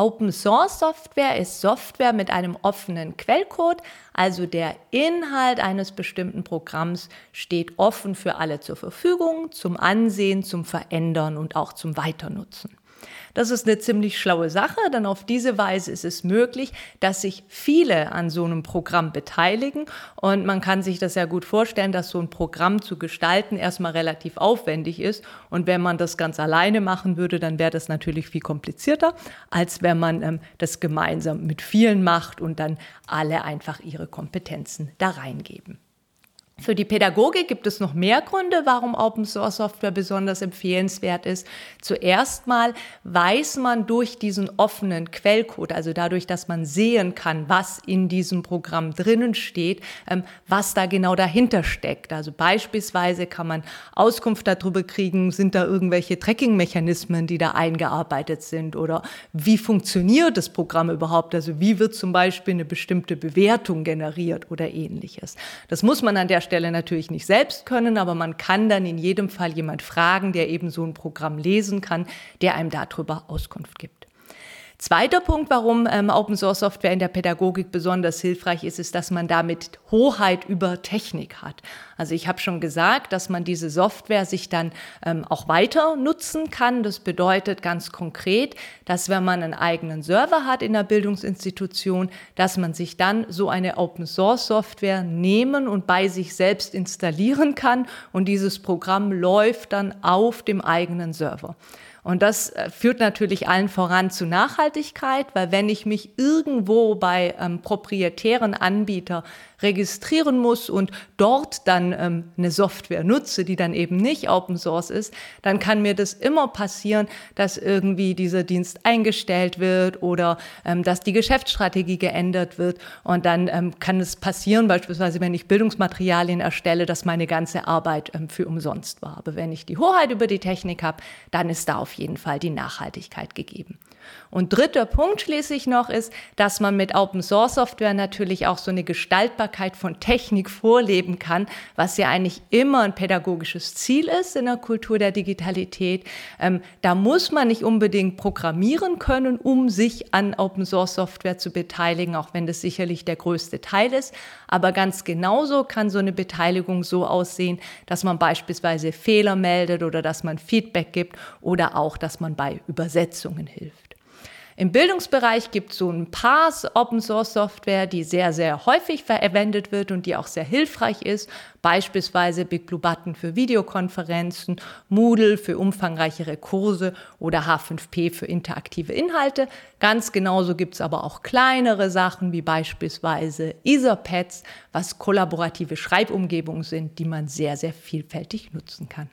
Open Source Software ist Software mit einem offenen Quellcode, also der Inhalt eines bestimmten Programms steht offen für alle zur Verfügung, zum Ansehen, zum Verändern und auch zum Weiternutzen. Das ist eine ziemlich schlaue Sache, denn auf diese Weise ist es möglich, dass sich viele an so einem Programm beteiligen. Und man kann sich das ja gut vorstellen, dass so ein Programm zu gestalten erstmal relativ aufwendig ist. Und wenn man das ganz alleine machen würde, dann wäre das natürlich viel komplizierter, als wenn man ähm, das gemeinsam mit vielen macht und dann alle einfach ihre Kompetenzen da reingeben. Für die Pädagogik gibt es noch mehr Gründe, warum Open Source Software besonders empfehlenswert ist. Zuerst mal weiß man durch diesen offenen Quellcode, also dadurch, dass man sehen kann, was in diesem Programm drinnen steht, ähm, was da genau dahinter steckt. Also beispielsweise kann man Auskunft darüber kriegen, sind da irgendwelche Tracking-Mechanismen, die da eingearbeitet sind oder wie funktioniert das Programm überhaupt? Also wie wird zum Beispiel eine bestimmte Bewertung generiert oder ähnliches. Das muss man an der Stelle natürlich nicht selbst können, aber man kann dann in jedem Fall jemand fragen, der eben so ein Programm lesen kann, der einem darüber Auskunft gibt. Zweiter Punkt, warum ähm, Open Source Software in der Pädagogik besonders hilfreich ist, ist, dass man damit Hoheit über Technik hat. Also ich habe schon gesagt, dass man diese Software sich dann ähm, auch weiter nutzen kann. Das bedeutet ganz konkret, dass wenn man einen eigenen Server hat in der Bildungsinstitution, dass man sich dann so eine Open Source Software nehmen und bei sich selbst installieren kann und dieses Programm läuft dann auf dem eigenen Server. Und das äh, führt natürlich allen voran zu Nachhaltigkeit, weil wenn ich mich irgendwo bei ähm, proprietären Anbietern registrieren muss und dort dann ähm, eine Software nutze, die dann eben nicht Open Source ist, dann kann mir das immer passieren, dass irgendwie dieser Dienst eingestellt wird oder ähm, dass die Geschäftsstrategie geändert wird. Und dann ähm, kann es passieren, beispielsweise wenn ich Bildungsmaterialien erstelle, dass meine ganze Arbeit ähm, für umsonst war. Aber wenn ich die Hoheit über die Technik habe, dann ist da auf jeden Fall die Nachhaltigkeit gegeben. Und dritter Punkt schließlich noch ist, dass man mit Open Source Software natürlich auch so eine Gestaltbarkeit von Technik vorleben kann, was ja eigentlich immer ein pädagogisches Ziel ist in der Kultur der Digitalität. Ähm, da muss man nicht unbedingt programmieren können, um sich an Open Source Software zu beteiligen, auch wenn das sicherlich der größte Teil ist. Aber ganz genauso kann so eine Beteiligung so aussehen, dass man beispielsweise Fehler meldet oder dass man Feedback gibt oder auch, dass man bei Übersetzungen hilft. Im Bildungsbereich gibt es so ein paar Open Source Software, die sehr, sehr häufig verwendet wird und die auch sehr hilfreich ist. Beispielsweise Big Blue Button für Videokonferenzen, Moodle für umfangreichere Kurse oder H5P für interaktive Inhalte. Ganz genauso gibt es aber auch kleinere Sachen wie beispielsweise Etherpads, was kollaborative Schreibumgebungen sind, die man sehr, sehr vielfältig nutzen kann.